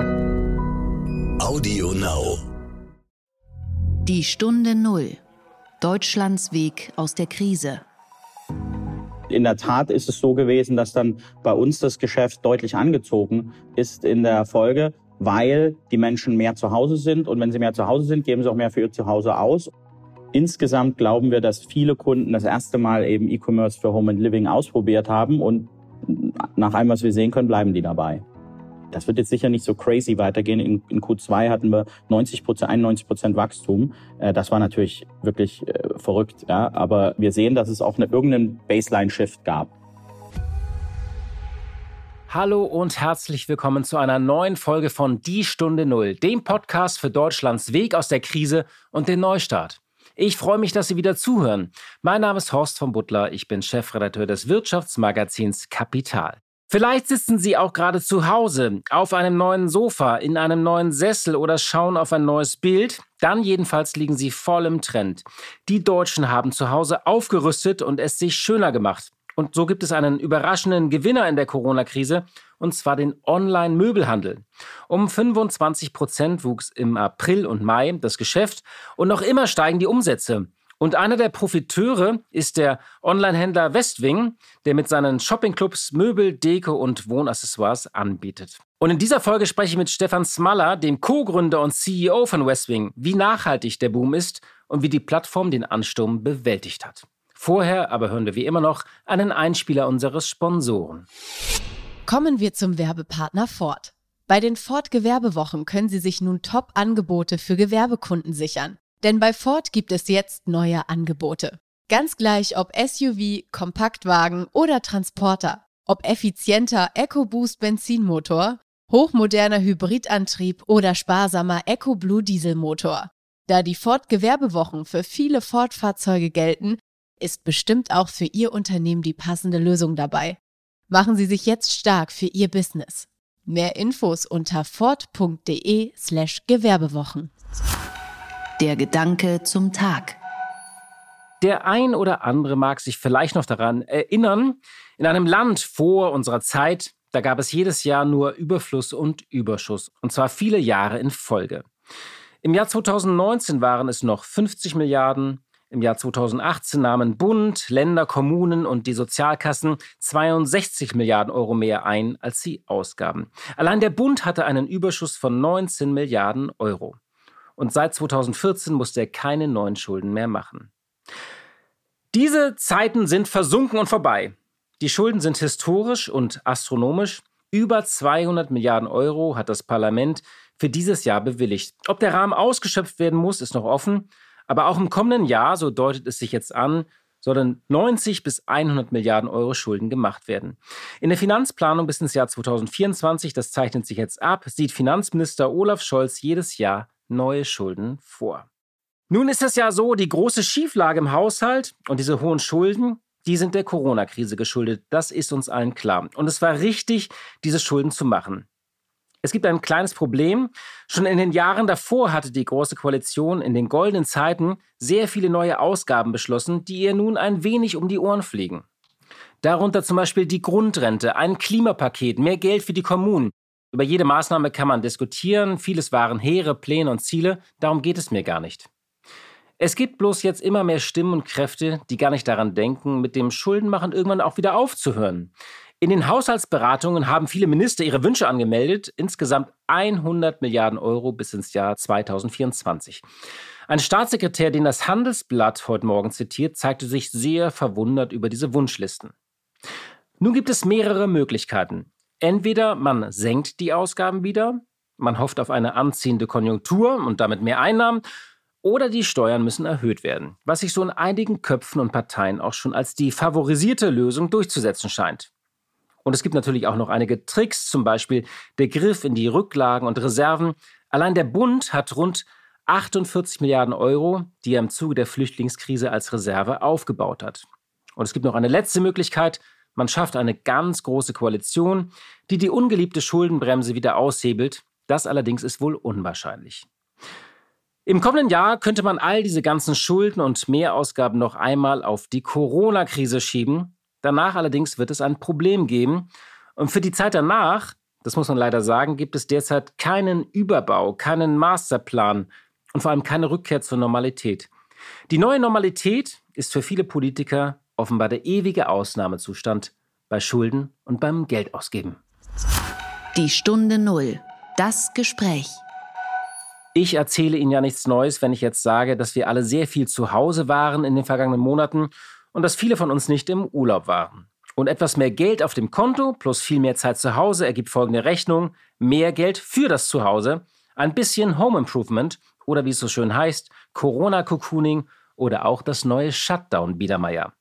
Audio Now. Die Stunde Null. Deutschlands Weg aus der Krise. In der Tat ist es so gewesen, dass dann bei uns das Geschäft deutlich angezogen ist in der Folge, weil die Menschen mehr zu Hause sind. Und wenn sie mehr zu Hause sind, geben sie auch mehr für ihr Zuhause aus. Insgesamt glauben wir, dass viele Kunden das erste Mal eben E-Commerce für Home and Living ausprobiert haben und nach allem, was wir sehen können, bleiben die dabei. Das wird jetzt sicher nicht so crazy weitergehen. In, in Q2 hatten wir 90 Prozent, 91 Prozent Wachstum. Äh, das war natürlich wirklich äh, verrückt. Ja? Aber wir sehen, dass es auch eine, irgendeinen Baseline-Shift gab. Hallo und herzlich willkommen zu einer neuen Folge von Die Stunde Null, dem Podcast für Deutschlands Weg aus der Krise und den Neustart. Ich freue mich, dass Sie wieder zuhören. Mein Name ist Horst von Butler, ich bin Chefredakteur des Wirtschaftsmagazins Kapital. Vielleicht sitzen Sie auch gerade zu Hause, auf einem neuen Sofa, in einem neuen Sessel oder schauen auf ein neues Bild. Dann jedenfalls liegen Sie voll im Trend. Die Deutschen haben zu Hause aufgerüstet und es sich schöner gemacht. Und so gibt es einen überraschenden Gewinner in der Corona-Krise, und zwar den Online-Möbelhandel. Um 25 Prozent wuchs im April und Mai das Geschäft und noch immer steigen die Umsätze. Und einer der Profiteure ist der Online-Händler Westwing, der mit seinen Shoppingclubs Möbel, Deko und Wohnaccessoires anbietet. Und in dieser Folge spreche ich mit Stefan Smaller, dem Co-Gründer und CEO von Westwing, wie nachhaltig der Boom ist und wie die Plattform den Ansturm bewältigt hat. Vorher aber hören wir wie immer noch einen Einspieler unseres Sponsoren. Kommen wir zum Werbepartner Ford. Bei den Ford Gewerbewochen können Sie sich nun Top-Angebote für Gewerbekunden sichern. Denn bei Ford gibt es jetzt neue Angebote. Ganz gleich ob SUV, Kompaktwagen oder Transporter, ob effizienter EcoBoost Benzinmotor, hochmoderner Hybridantrieb oder sparsamer EcoBlue Dieselmotor. Da die Ford Gewerbewochen für viele Ford-Fahrzeuge gelten, ist bestimmt auch für Ihr Unternehmen die passende Lösung dabei. Machen Sie sich jetzt stark für Ihr Business. Mehr Infos unter ford.de slash Gewerbewochen. Der Gedanke zum Tag. Der ein oder andere mag sich vielleicht noch daran erinnern, in einem Land vor unserer Zeit, da gab es jedes Jahr nur Überfluss und Überschuss, und zwar viele Jahre in Folge. Im Jahr 2019 waren es noch 50 Milliarden, im Jahr 2018 nahmen Bund, Länder, Kommunen und die Sozialkassen 62 Milliarden Euro mehr ein, als sie ausgaben. Allein der Bund hatte einen Überschuss von 19 Milliarden Euro und seit 2014 musste er keine neuen Schulden mehr machen. Diese Zeiten sind versunken und vorbei. Die Schulden sind historisch und astronomisch. Über 200 Milliarden Euro hat das Parlament für dieses Jahr bewilligt. Ob der Rahmen ausgeschöpft werden muss, ist noch offen. Aber auch im kommenden Jahr, so deutet es sich jetzt an, sollen 90 bis 100 Milliarden Euro Schulden gemacht werden. In der Finanzplanung bis ins Jahr 2024, das zeichnet sich jetzt ab, sieht Finanzminister Olaf Scholz jedes Jahr neue Schulden vor. Nun ist es ja so, die große Schieflage im Haushalt und diese hohen Schulden, die sind der Corona-Krise geschuldet. Das ist uns allen klar. Und es war richtig, diese Schulden zu machen. Es gibt ein kleines Problem. Schon in den Jahren davor hatte die Große Koalition in den goldenen Zeiten sehr viele neue Ausgaben beschlossen, die ihr nun ein wenig um die Ohren fliegen. Darunter zum Beispiel die Grundrente, ein Klimapaket, mehr Geld für die Kommunen, über jede Maßnahme kann man diskutieren, vieles waren hehre Pläne und Ziele, darum geht es mir gar nicht. Es gibt bloß jetzt immer mehr Stimmen und Kräfte, die gar nicht daran denken, mit dem Schuldenmachen irgendwann auch wieder aufzuhören. In den Haushaltsberatungen haben viele Minister ihre Wünsche angemeldet, insgesamt 100 Milliarden Euro bis ins Jahr 2024. Ein Staatssekretär, den das Handelsblatt heute Morgen zitiert, zeigte sich sehr verwundert über diese Wunschlisten. Nun gibt es mehrere Möglichkeiten. Entweder man senkt die Ausgaben wieder, man hofft auf eine anziehende Konjunktur und damit mehr Einnahmen, oder die Steuern müssen erhöht werden, was sich so in einigen Köpfen und Parteien auch schon als die favorisierte Lösung durchzusetzen scheint. Und es gibt natürlich auch noch einige Tricks, zum Beispiel der Griff in die Rücklagen und Reserven. Allein der Bund hat rund 48 Milliarden Euro, die er im Zuge der Flüchtlingskrise als Reserve aufgebaut hat. Und es gibt noch eine letzte Möglichkeit, man schafft eine ganz große Koalition, die die ungeliebte Schuldenbremse wieder aushebelt. Das allerdings ist wohl unwahrscheinlich. Im kommenden Jahr könnte man all diese ganzen Schulden und Mehrausgaben noch einmal auf die Corona-Krise schieben. Danach allerdings wird es ein Problem geben. Und für die Zeit danach, das muss man leider sagen, gibt es derzeit keinen Überbau, keinen Masterplan und vor allem keine Rückkehr zur Normalität. Die neue Normalität ist für viele Politiker offenbar der ewige Ausnahmezustand bei Schulden und beim Geldausgeben. Die Stunde Null. Das Gespräch. Ich erzähle Ihnen ja nichts Neues, wenn ich jetzt sage, dass wir alle sehr viel zu Hause waren in den vergangenen Monaten und dass viele von uns nicht im Urlaub waren. Und etwas mehr Geld auf dem Konto plus viel mehr Zeit zu Hause ergibt folgende Rechnung. Mehr Geld für das Zuhause, ein bisschen Home Improvement oder wie es so schön heißt, Corona-Cocooning oder auch das neue Shutdown-Biedermeier.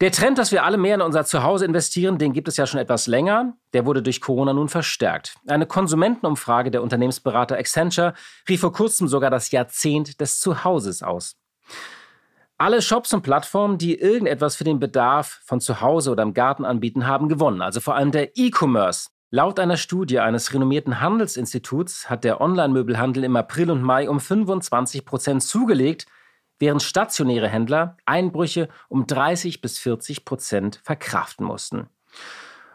Der Trend, dass wir alle mehr in unser Zuhause investieren, den gibt es ja schon etwas länger. Der wurde durch Corona nun verstärkt. Eine Konsumentenumfrage der Unternehmensberater Accenture rief vor kurzem sogar das Jahrzehnt des Zuhauses aus. Alle Shops und Plattformen, die irgendetwas für den Bedarf von zu Hause oder im Garten anbieten, haben gewonnen. Also vor allem der E-Commerce. Laut einer Studie eines renommierten Handelsinstituts hat der Online-Möbelhandel im April und Mai um 25 Prozent zugelegt, während stationäre Händler Einbrüche um 30 bis 40 Prozent verkraften mussten.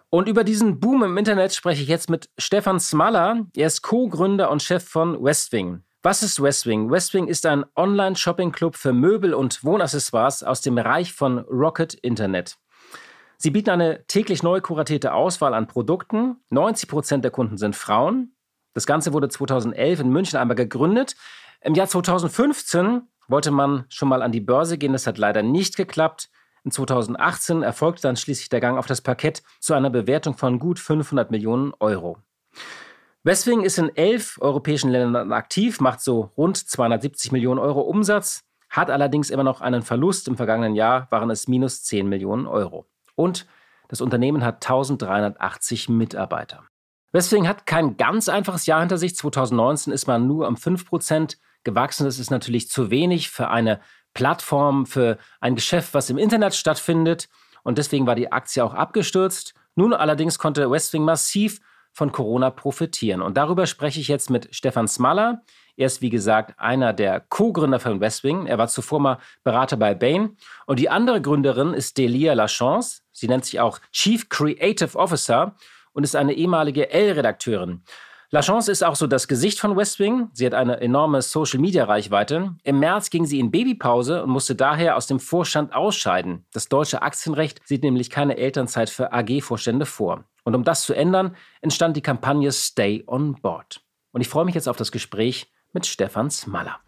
Und über diesen Boom im Internet spreche ich jetzt mit Stefan Smaller. Er ist Co-Gründer und Chef von Westwing. Was ist Westwing? Westwing ist ein Online-Shopping-Club für Möbel und Wohnaccessoires aus dem Reich von Rocket Internet. Sie bieten eine täglich neu kuratierte Auswahl an Produkten. 90 Prozent der Kunden sind Frauen. Das Ganze wurde 2011 in München einmal gegründet. Im Jahr 2015 wollte man schon mal an die Börse gehen. Das hat leider nicht geklappt. In 2018 erfolgte dann schließlich der Gang auf das Parkett zu einer Bewertung von gut 500 Millionen Euro. Westwing ist in elf europäischen Ländern aktiv, macht so rund 270 Millionen Euro Umsatz, hat allerdings immer noch einen Verlust. Im vergangenen Jahr waren es minus 10 Millionen Euro. Und das Unternehmen hat 1380 Mitarbeiter. Westwing hat kein ganz einfaches Jahr hinter sich. 2019 ist man nur um 5% gewachsen. Das ist natürlich zu wenig für eine Plattform, für ein Geschäft, was im Internet stattfindet. Und deswegen war die Aktie auch abgestürzt. Nun allerdings konnte Westwing massiv von Corona profitieren. Und darüber spreche ich jetzt mit Stefan Smaller. Er ist, wie gesagt, einer der Co-Gründer von Westwing. Er war zuvor mal Berater bei Bain. Und die andere Gründerin ist Delia Lachance. Sie nennt sich auch Chief Creative Officer und ist eine ehemalige L-Redakteurin. Lachance ist auch so das Gesicht von Westwing. Sie hat eine enorme Social-Media-Reichweite. Im März ging sie in Babypause und musste daher aus dem Vorstand ausscheiden. Das deutsche Aktienrecht sieht nämlich keine Elternzeit für AG-Vorstände vor. Und um das zu ändern, entstand die Kampagne Stay on Board. Und ich freue mich jetzt auf das Gespräch mit Stefan Smaller.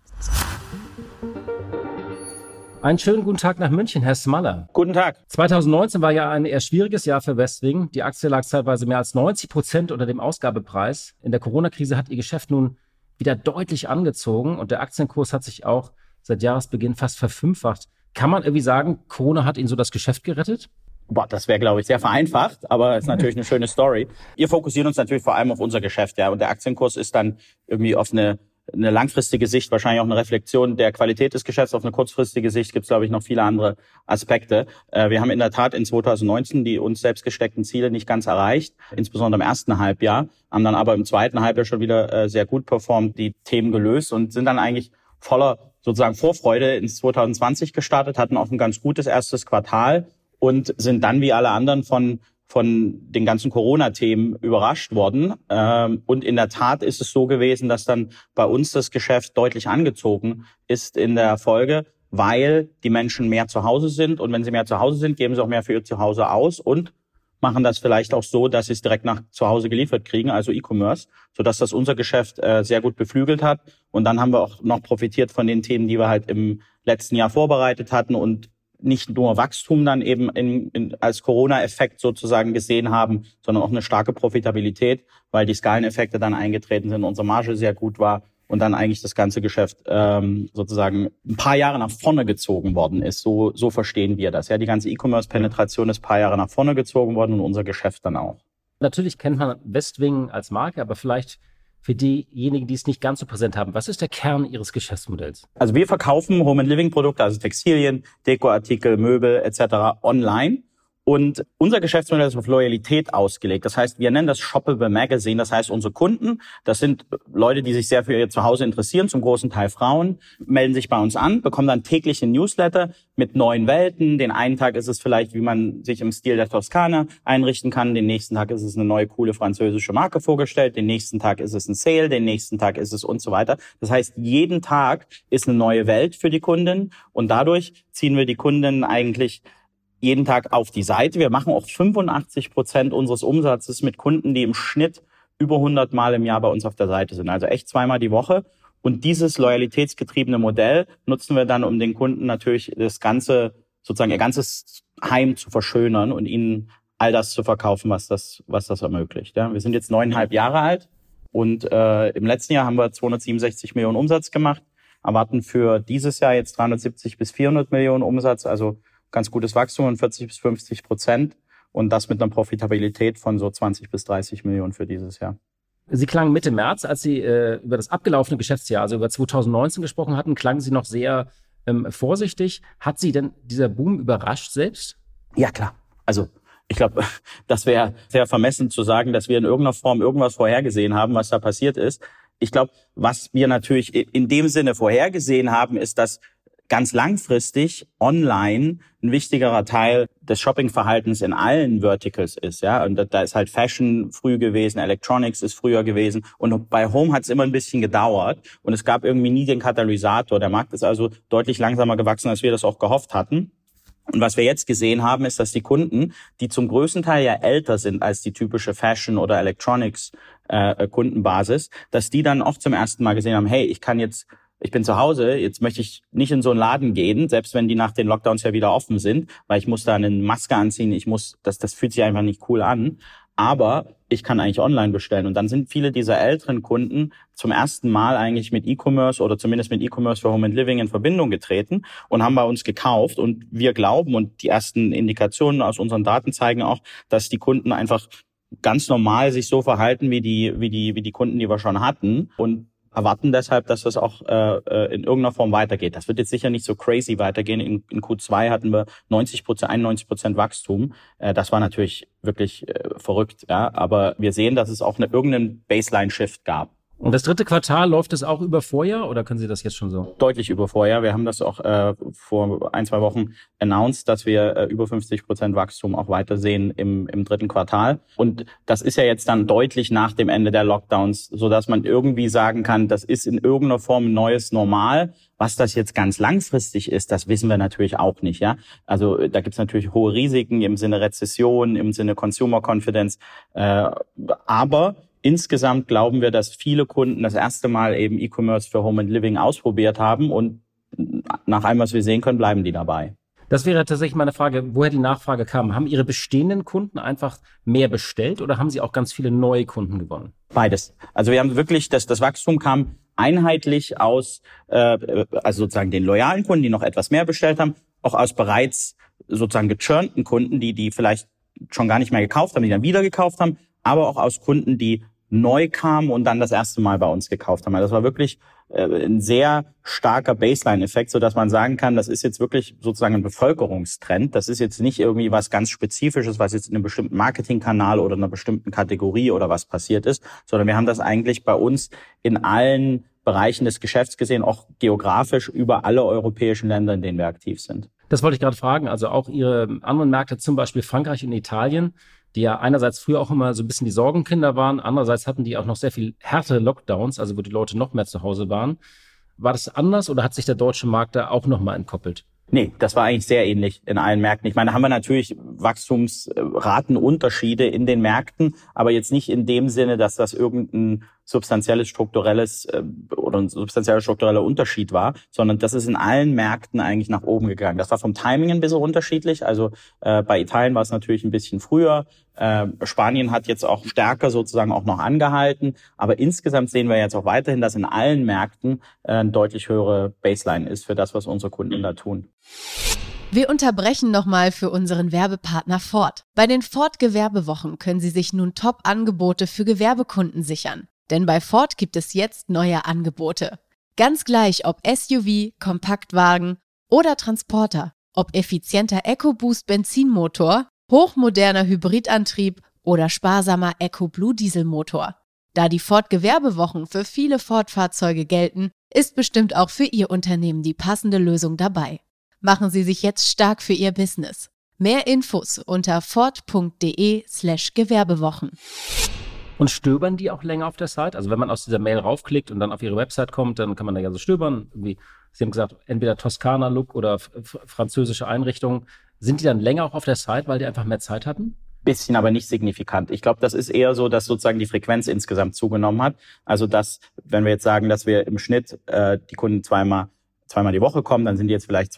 Einen schönen guten Tag nach München, Herr Smaller. Guten Tag. 2019 war ja ein eher schwieriges Jahr für Westwing. Die Aktie lag zeitweise mehr als 90 Prozent unter dem Ausgabepreis. In der Corona-Krise hat Ihr Geschäft nun wieder deutlich angezogen und der Aktienkurs hat sich auch seit Jahresbeginn fast verfünffacht. Kann man irgendwie sagen, Corona hat Ihnen so das Geschäft gerettet? Boah, das wäre, glaube ich, sehr vereinfacht, aber ist natürlich eine schöne Story. Wir fokussieren uns natürlich vor allem auf unser Geschäft, ja. Und der Aktienkurs ist dann irgendwie auf eine, eine langfristige Sicht wahrscheinlich auch eine Reflexion der Qualität des Geschäfts. Auf eine kurzfristige Sicht gibt es, glaube ich, noch viele andere Aspekte. Äh, wir haben in der Tat in 2019 die uns selbst gesteckten Ziele nicht ganz erreicht, insbesondere im ersten Halbjahr, haben dann aber im zweiten Halbjahr schon wieder äh, sehr gut performt, die Themen gelöst und sind dann eigentlich voller sozusagen Vorfreude ins 2020 gestartet, hatten auch ein ganz gutes erstes Quartal und sind dann wie alle anderen von von den ganzen Corona-Themen überrascht worden. Ähm, und in der Tat ist es so gewesen, dass dann bei uns das Geschäft deutlich angezogen ist in der Folge, weil die Menschen mehr zu Hause sind. Und wenn sie mehr zu Hause sind, geben sie auch mehr für ihr Zuhause aus und machen das vielleicht auch so, dass sie es direkt nach zu Hause geliefert kriegen, also E-Commerce, sodass das unser Geschäft äh, sehr gut beflügelt hat. Und dann haben wir auch noch profitiert von den Themen, die wir halt im letzten Jahr vorbereitet hatten und nicht nur Wachstum dann eben in, in, als Corona-Effekt sozusagen gesehen haben, sondern auch eine starke Profitabilität, weil die Skaleneffekte dann eingetreten sind, unsere Marge sehr gut war und dann eigentlich das ganze Geschäft ähm, sozusagen ein paar Jahre nach vorne gezogen worden ist. So, so verstehen wir das. Ja, die ganze E-Commerce-Penetration ist ein paar Jahre nach vorne gezogen worden und unser Geschäft dann auch. Natürlich kennt man Westwing als Marke, aber vielleicht für diejenigen, die es nicht ganz so präsent haben, was ist der Kern Ihres Geschäftsmodells? Also wir verkaufen Home and Living Produkte, also Textilien, Dekoartikel, Möbel etc. online Und unser Geschäftsmodell ist auf Loyalität ausgelegt. Das heißt, wir nennen das Shoppable Magazine. Das heißt, unsere Kunden, das sind Leute, die sich sehr für ihr Zuhause interessieren, zum großen Teil Frauen, melden sich bei uns an, bekommen dann täglich ein Newsletter mit neuen Welten. Den einen Tag ist es vielleicht, wie man sich im Stil der Toskana einrichten kann. Den nächsten Tag ist es eine neue, coole französische Marke vorgestellt. Den nächsten Tag ist es ein Sale. Den nächsten Tag ist es und so weiter. Das heißt, jeden Tag ist eine neue Welt für die Kunden. Und dadurch ziehen wir die Kunden eigentlich jeden Tag auf die Seite. Wir machen auch 85 Prozent unseres Umsatzes mit Kunden, die im Schnitt über 100 Mal im Jahr bei uns auf der Seite sind. Also echt zweimal die Woche. Und dieses loyalitätsgetriebene Modell nutzen wir dann, um den Kunden natürlich das ganze, sozusagen ihr ganzes Heim zu verschönern und ihnen all das zu verkaufen, was das, was das ermöglicht. Ja, wir sind jetzt neuneinhalb Jahre alt und äh, im letzten Jahr haben wir 267 Millionen Umsatz gemacht, erwarten für dieses Jahr jetzt 370 bis 400 Millionen Umsatz. Also ganz gutes Wachstum von 40 bis 50 Prozent und das mit einer Profitabilität von so 20 bis 30 Millionen für dieses Jahr. Sie klangen Mitte März, als Sie äh, über das abgelaufene Geschäftsjahr, also über 2019 gesprochen hatten, klangen Sie noch sehr ähm, vorsichtig. Hat Sie denn dieser Boom überrascht selbst? Ja, klar. Also ich glaube, das wäre sehr vermessen zu sagen, dass wir in irgendeiner Form irgendwas vorhergesehen haben, was da passiert ist. Ich glaube, was wir natürlich in dem Sinne vorhergesehen haben, ist, dass ganz langfristig online ein wichtigerer Teil des Shoppingverhaltens in allen Verticals ist, ja. Und da ist halt Fashion früh gewesen, Electronics ist früher gewesen und bei Home hat es immer ein bisschen gedauert und es gab irgendwie nie den Katalysator. Der Markt ist also deutlich langsamer gewachsen, als wir das auch gehofft hatten. Und was wir jetzt gesehen haben, ist, dass die Kunden, die zum größten Teil ja älter sind als die typische Fashion oder Electronics äh, dass die dann auch zum ersten Mal gesehen haben, hey, ich kann jetzt ich bin zu Hause, jetzt möchte ich nicht in so einen Laden gehen, selbst wenn die nach den Lockdowns ja wieder offen sind, weil ich muss da eine Maske anziehen, ich muss, das, das fühlt sich einfach nicht cool an. Aber ich kann eigentlich online bestellen. Und dann sind viele dieser älteren Kunden zum ersten Mal eigentlich mit E-Commerce oder zumindest mit E-Commerce für Home and Living in Verbindung getreten und haben bei uns gekauft. Und wir glauben, und die ersten Indikationen aus unseren Daten zeigen auch, dass die Kunden einfach ganz normal sich so verhalten wie die, wie die, wie die Kunden, die wir schon hatten. Und erwarten deshalb, dass das auch äh, äh, in irgendeiner Form weitergeht. Das wird jetzt sicher nicht so crazy weitergehen. In, in Q2 hatten wir 90 Prozent, 91 Prozent Wachstum. Äh, das war natürlich wirklich äh, verrückt. Ja, aber wir sehen, dass es auch eine, irgendeinen Baseline-Shift gab. Und das dritte Quartal läuft es auch über Vorjahr oder können Sie das jetzt schon so? Deutlich über Vorjahr. Wir haben das auch äh, vor ein, zwei Wochen announced, dass wir äh, über 50 Prozent Wachstum auch weitersehen im, im dritten Quartal. Und das ist ja jetzt dann deutlich nach dem Ende der Lockdowns, so dass man irgendwie sagen kann, das ist in irgendeiner Form ein neues Normal. Was das jetzt ganz langfristig ist, das wissen wir natürlich auch nicht. Ja, also da gibt's natürlich hohe Risiken im Sinne Rezession, im Sinne Consumer Confidence. Äh, aber Insgesamt glauben wir, dass viele Kunden das erste Mal eben E-Commerce für Home and Living ausprobiert haben und nach allem, was wir sehen können, bleiben die dabei. Das wäre tatsächlich meine Frage, woher die Nachfrage kam. Haben Ihre bestehenden Kunden einfach mehr bestellt oder haben Sie auch ganz viele neue Kunden gewonnen? Beides. Also wir haben wirklich, das, das Wachstum kam einheitlich aus, äh, also sozusagen den loyalen Kunden, die noch etwas mehr bestellt haben, auch aus bereits sozusagen gechurnten Kunden, die die vielleicht schon gar nicht mehr gekauft haben, die dann wieder gekauft haben, aber auch aus Kunden, die neu kamen und dann das erste Mal bei uns gekauft haben. Also das war wirklich äh, ein sehr starker Baseline-Effekt, so dass man sagen kann, das ist jetzt wirklich sozusagen ein Bevölkerungstrend. Das ist jetzt nicht irgendwie was ganz Spezifisches, was jetzt in einem bestimmten Marketingkanal oder einer bestimmten Kategorie oder was passiert ist, sondern wir haben das eigentlich bei uns in allen Bereichen des Geschäfts gesehen, auch geografisch über alle europäischen Länder, in denen wir aktiv sind. Das wollte ich gerade fragen. Also auch Ihre anderen Märkte, zum Beispiel Frankreich und Italien, die ja einerseits früher auch immer so ein bisschen die Sorgenkinder waren, andererseits hatten die auch noch sehr viel härtere Lockdowns, also wo die Leute noch mehr zu Hause waren. War das anders oder hat sich der deutsche Markt da auch nochmal entkoppelt? Nee, das war eigentlich sehr ähnlich in allen Märkten. Ich meine, da haben wir natürlich Wachstumsratenunterschiede in den Märkten, aber jetzt nicht in dem Sinne, dass das irgendein substanzielles strukturelles äh, oder ein substanzieller struktureller Unterschied war, sondern das ist in allen Märkten eigentlich nach oben gegangen. Das war vom Timing ein bisschen unterschiedlich. Also äh, bei Italien war es natürlich ein bisschen früher. Äh, Spanien hat jetzt auch stärker sozusagen auch noch angehalten. Aber insgesamt sehen wir jetzt auch weiterhin, dass in allen Märkten äh, eine deutlich höhere Baseline ist für das, was unsere Kunden da tun. Wir unterbrechen nochmal für unseren Werbepartner Ford. Bei den Ford Gewerbewochen können Sie sich nun Top-Angebote für Gewerbekunden sichern. Denn bei Ford gibt es jetzt neue Angebote. Ganz gleich, ob SUV, Kompaktwagen oder Transporter, ob effizienter EcoBoost Benzinmotor hochmoderner Hybridantrieb oder sparsamer EcoBlue Dieselmotor. Da die Ford Gewerbewochen für viele Ford-Fahrzeuge gelten, ist bestimmt auch für Ihr Unternehmen die passende Lösung dabei. Machen Sie sich jetzt stark für Ihr Business. Mehr Infos unter ford.de/slash Gewerbewochen. Und stöbern die auch länger auf der Seite? Also wenn man aus dieser Mail raufklickt und dann auf ihre Website kommt, dann kann man da ja so stöbern. Irgendwie, Sie haben gesagt, entweder Toskana-Look oder französische Einrichtungen. Sind die dann länger auch auf der Seite, weil die einfach mehr Zeit hatten? bisschen, aber nicht signifikant. Ich glaube, das ist eher so, dass sozusagen die Frequenz insgesamt zugenommen hat. Also dass, wenn wir jetzt sagen, dass wir im Schnitt äh, die Kunden zweimal zweimal die Woche kommen, dann sind die jetzt vielleicht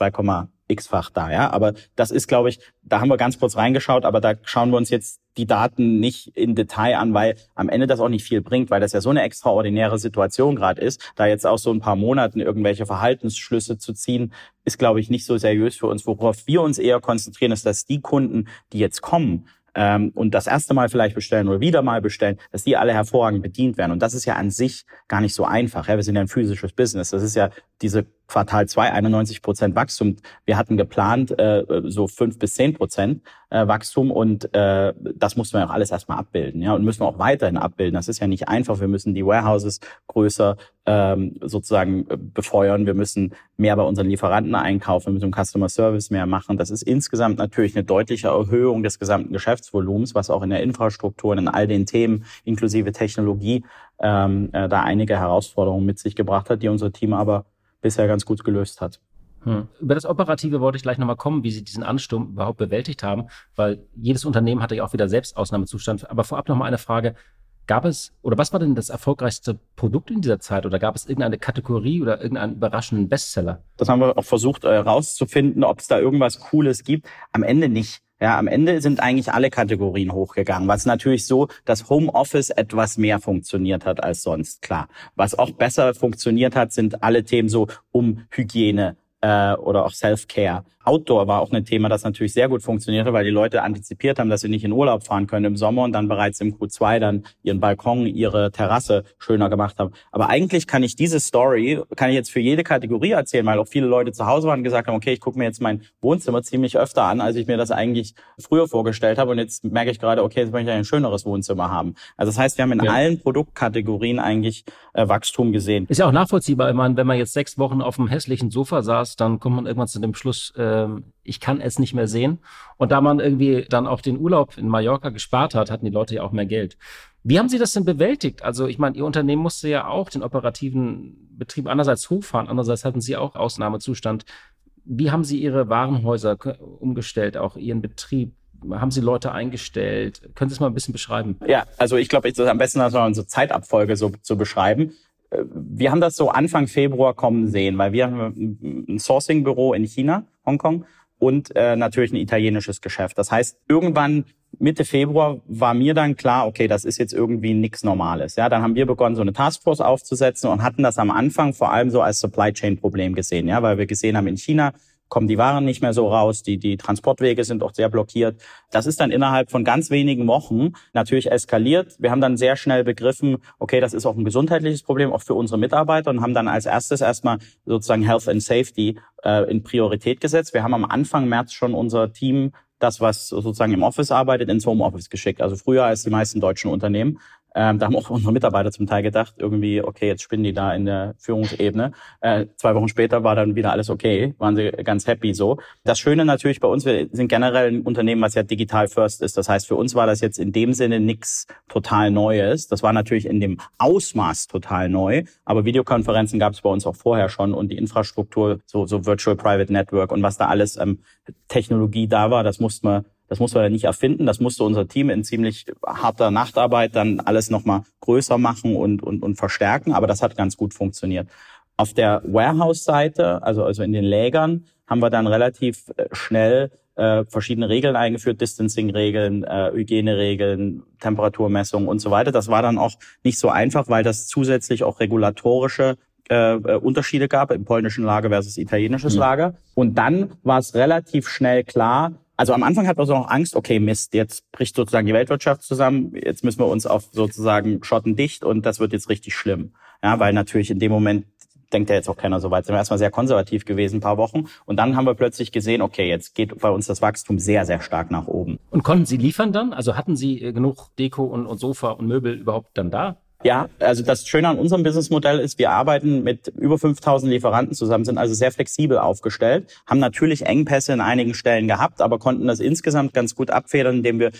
2,x-fach da, ja. Aber das ist, glaube ich, da haben wir ganz kurz reingeschaut, aber da schauen wir uns jetzt die Daten nicht in Detail an, weil am Ende das auch nicht viel bringt, weil das ja so eine extraordinäre Situation gerade ist. Da jetzt auch so ein paar Monaten irgendwelche Verhaltensschlüsse zu ziehen, ist, glaube ich, nicht so seriös für uns. Worauf wir uns eher konzentrieren, ist, dass die Kunden, die jetzt kommen, ähm, und das erste Mal vielleicht bestellen oder wieder mal bestellen, dass die alle hervorragend bedient werden. Und das ist ja an sich gar nicht so einfach. Ja? Wir sind ja ein physisches Business. Das ist ja diese Quartal 2 91 Prozent Wachstum. Wir hatten geplant äh, so fünf bis zehn Prozent äh, Wachstum und äh, das mussten wir auch alles erstmal abbilden, ja und müssen auch weiterhin abbilden. Das ist ja nicht einfach. Wir müssen die Warehouses größer ähm, sozusagen äh, befeuern. Wir müssen mehr bei unseren Lieferanten einkaufen. Wir müssen Customer Service mehr machen. Das ist insgesamt natürlich eine deutliche Erhöhung des gesamten Geschäftsvolumens, was auch in der Infrastruktur und in all den Themen inklusive Technologie ähm, äh, da einige Herausforderungen mit sich gebracht hat, die unser Team aber bisher ganz gut gelöst hat. Hm. Über das Operative wollte ich gleich nochmal kommen, wie Sie diesen Ansturm überhaupt bewältigt haben, weil jedes Unternehmen hatte ja auch wieder selbst Ausnahmezustand. Aber vorab nochmal eine Frage. Gab es, oder was war denn das erfolgreichste Produkt in dieser Zeit? Oder gab es irgendeine Kategorie oder irgendeinen überraschenden Bestseller? Das haben wir auch versucht herauszufinden, äh, ob es da irgendwas Cooles gibt. Am Ende nicht. Ja, am Ende sind eigentlich alle Kategorien hochgegangen. Was natürlich so, dass Homeoffice etwas mehr funktioniert hat als sonst, klar. Was auch besser funktioniert hat, sind alle Themen so um Hygiene, äh, oder auch Self-Care. Outdoor war auch ein Thema, das natürlich sehr gut funktionierte, weil die Leute antizipiert haben, dass sie nicht in Urlaub fahren können im Sommer und dann bereits im Q2 dann ihren Balkon, ihre Terrasse schöner gemacht haben. Aber eigentlich kann ich diese Story, kann ich jetzt für jede Kategorie erzählen, weil auch viele Leute zu Hause waren und gesagt haben, okay, ich gucke mir jetzt mein Wohnzimmer ziemlich öfter an, als ich mir das eigentlich früher vorgestellt habe und jetzt merke ich gerade, okay, jetzt möchte ich ein schöneres Wohnzimmer haben. Also das heißt, wir haben in ja. allen Produktkategorien eigentlich äh, Wachstum gesehen. Ist ja auch nachvollziehbar, ich meine, wenn man jetzt sechs Wochen auf einem hässlichen Sofa saß, dann kommt man irgendwann zu dem Schluss, äh, ich kann es nicht mehr sehen. Und da man irgendwie dann auch den Urlaub in Mallorca gespart hat, hatten die Leute ja auch mehr Geld. Wie haben Sie das denn bewältigt? Also ich meine, Ihr Unternehmen musste ja auch den operativen Betrieb einerseits hochfahren, andererseits hatten Sie auch Ausnahmezustand. Wie haben Sie Ihre Warenhäuser umgestellt, auch Ihren Betrieb? Haben Sie Leute eingestellt? Können Sie es mal ein bisschen beschreiben? Ja, also ich glaube, am besten das mal unsere Zeitabfolge so zu beschreiben wir haben das so Anfang Februar kommen sehen, weil wir haben ein Sourcing-Büro in China, Hongkong und äh, natürlich ein italienisches Geschäft. Das heißt, irgendwann Mitte Februar war mir dann klar, okay, das ist jetzt irgendwie nichts Normales. Ja, dann haben wir begonnen, so eine Taskforce aufzusetzen und hatten das am Anfang vor allem so als Supply Chain Problem gesehen, ja, weil wir gesehen haben in China kommen die Waren nicht mehr so raus, die, die Transportwege sind auch sehr blockiert. Das ist dann innerhalb von ganz wenigen Wochen natürlich eskaliert. Wir haben dann sehr schnell begriffen, okay, das ist auch ein gesundheitliches Problem, auch für unsere Mitarbeiter und haben dann als erstes erstmal sozusagen Health and Safety äh, in Priorität gesetzt. Wir haben am Anfang März schon unser Team das, was sozusagen im Office arbeitet, ins Homeoffice geschickt. Also früher als die meisten deutschen Unternehmen. Ähm, da haben auch unsere Mitarbeiter zum Teil gedacht, irgendwie, okay, jetzt spinnen die da in der Führungsebene. Äh, zwei Wochen später war dann wieder alles okay, waren sie ganz happy so. Das Schöne natürlich bei uns, wir sind generell ein Unternehmen, was ja digital first ist. Das heißt, für uns war das jetzt in dem Sinne nichts total Neues. Das war natürlich in dem Ausmaß total neu, aber Videokonferenzen gab es bei uns auch vorher schon und die Infrastruktur, so, so Virtual Private Network und was da alles ähm, Technologie da war, das musste man das muss man ja nicht erfinden. Das musste unser Team in ziemlich harter Nachtarbeit dann alles nochmal größer machen und, und, und verstärken. Aber das hat ganz gut funktioniert. Auf der Warehouse-Seite, also, also in den Lägern, haben wir dann relativ äh, schnell äh, verschiedene Regeln eingeführt, Distancing-Regeln, äh, Hygieneregeln, Temperaturmessungen und so weiter. Das war dann auch nicht so einfach, weil das zusätzlich auch regulatorische äh, äh Unterschiede gab im polnischen Lager versus italienisches mhm. Lager. Und dann war es relativ schnell klar, also am Anfang hat man so noch Angst, okay, Mist, jetzt bricht sozusagen die Weltwirtschaft zusammen, jetzt müssen wir uns auf sozusagen Schotten dicht und das wird jetzt richtig schlimm. Ja, weil natürlich in dem Moment denkt ja jetzt auch keiner so weit. Sind wir erstmal sehr konservativ gewesen, ein paar Wochen. Und dann haben wir plötzlich gesehen, okay, jetzt geht bei uns das Wachstum sehr, sehr stark nach oben. Und konnten Sie liefern dann? Also hatten Sie äh, genug Deko und, und Sofa und Möbel überhaupt dann da? Ja, also das Schöne an unserem Businessmodell ist, wir arbeiten mit über 5000 Lieferanten zusammen, sind also sehr flexibel aufgestellt, haben natürlich Engpässe in einigen Stellen gehabt, aber konnten das insgesamt ganz gut abfedern, indem wir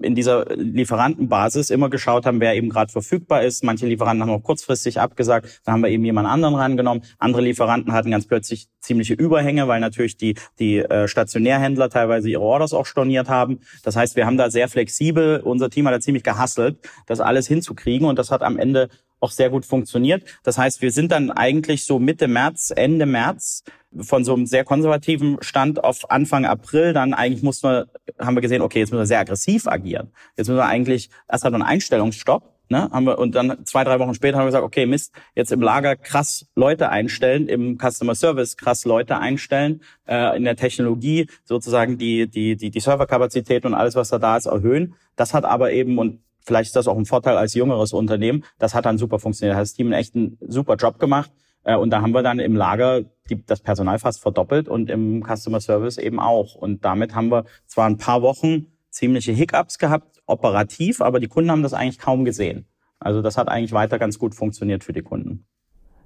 in dieser Lieferantenbasis immer geschaut haben, wer eben gerade verfügbar ist. Manche Lieferanten haben auch kurzfristig abgesagt, dann haben wir eben jemand anderen reingenommen. Andere Lieferanten hatten ganz plötzlich ziemliche Überhänge, weil natürlich die, die äh, Stationärhändler teilweise ihre Orders auch storniert haben. Das heißt, wir haben da sehr flexibel, unser Team hat da ziemlich gehasselt, das alles hinzukriegen und das das hat am Ende auch sehr gut funktioniert. Das heißt, wir sind dann eigentlich so Mitte März, Ende März von so einem sehr konservativen Stand auf Anfang April, dann eigentlich mussten wir, haben wir gesehen, okay, jetzt müssen wir sehr aggressiv agieren. Jetzt müssen wir eigentlich, erst hat einen Einstellungsstopp, ne, haben wir, und dann zwei, drei Wochen später haben wir gesagt, okay, Mist, jetzt im Lager krass Leute einstellen, im Customer Service krass Leute einstellen, äh, in der Technologie sozusagen die, die, die, die Serverkapazität und alles, was da da ist, erhöhen. Das hat aber eben, und Vielleicht ist das auch ein Vorteil als jüngeres Unternehmen. Das hat dann super funktioniert. Da hat das Team einen super Job gemacht. Äh, und da haben wir dann im Lager die, das Personal fast verdoppelt und im Customer Service eben auch. Und damit haben wir zwar ein paar Wochen ziemliche Hiccups gehabt, operativ, aber die Kunden haben das eigentlich kaum gesehen. Also das hat eigentlich weiter ganz gut funktioniert für die Kunden.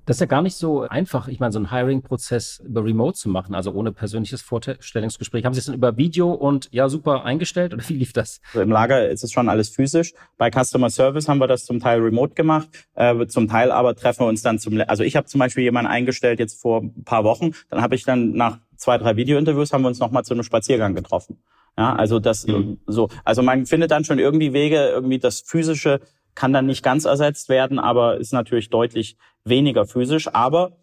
Das ist ja gar nicht so einfach, ich meine, so einen Hiring-Prozess über Remote zu machen, also ohne persönliches Vorstellungsgespräch. Haben Sie es dann über Video und ja, super eingestellt oder wie lief das? Also Im Lager ist es schon alles physisch. Bei Customer Service haben wir das zum Teil remote gemacht, äh, zum Teil aber treffen wir uns dann zum, also ich habe zum Beispiel jemanden eingestellt jetzt vor ein paar Wochen, dann habe ich dann nach zwei, drei Video-Interviews haben wir uns nochmal zu einem Spaziergang getroffen. Ja, also das mhm. so, also man findet dann schon irgendwie Wege, irgendwie das physische kann dann nicht ganz ersetzt werden, aber ist natürlich deutlich weniger physisch. Aber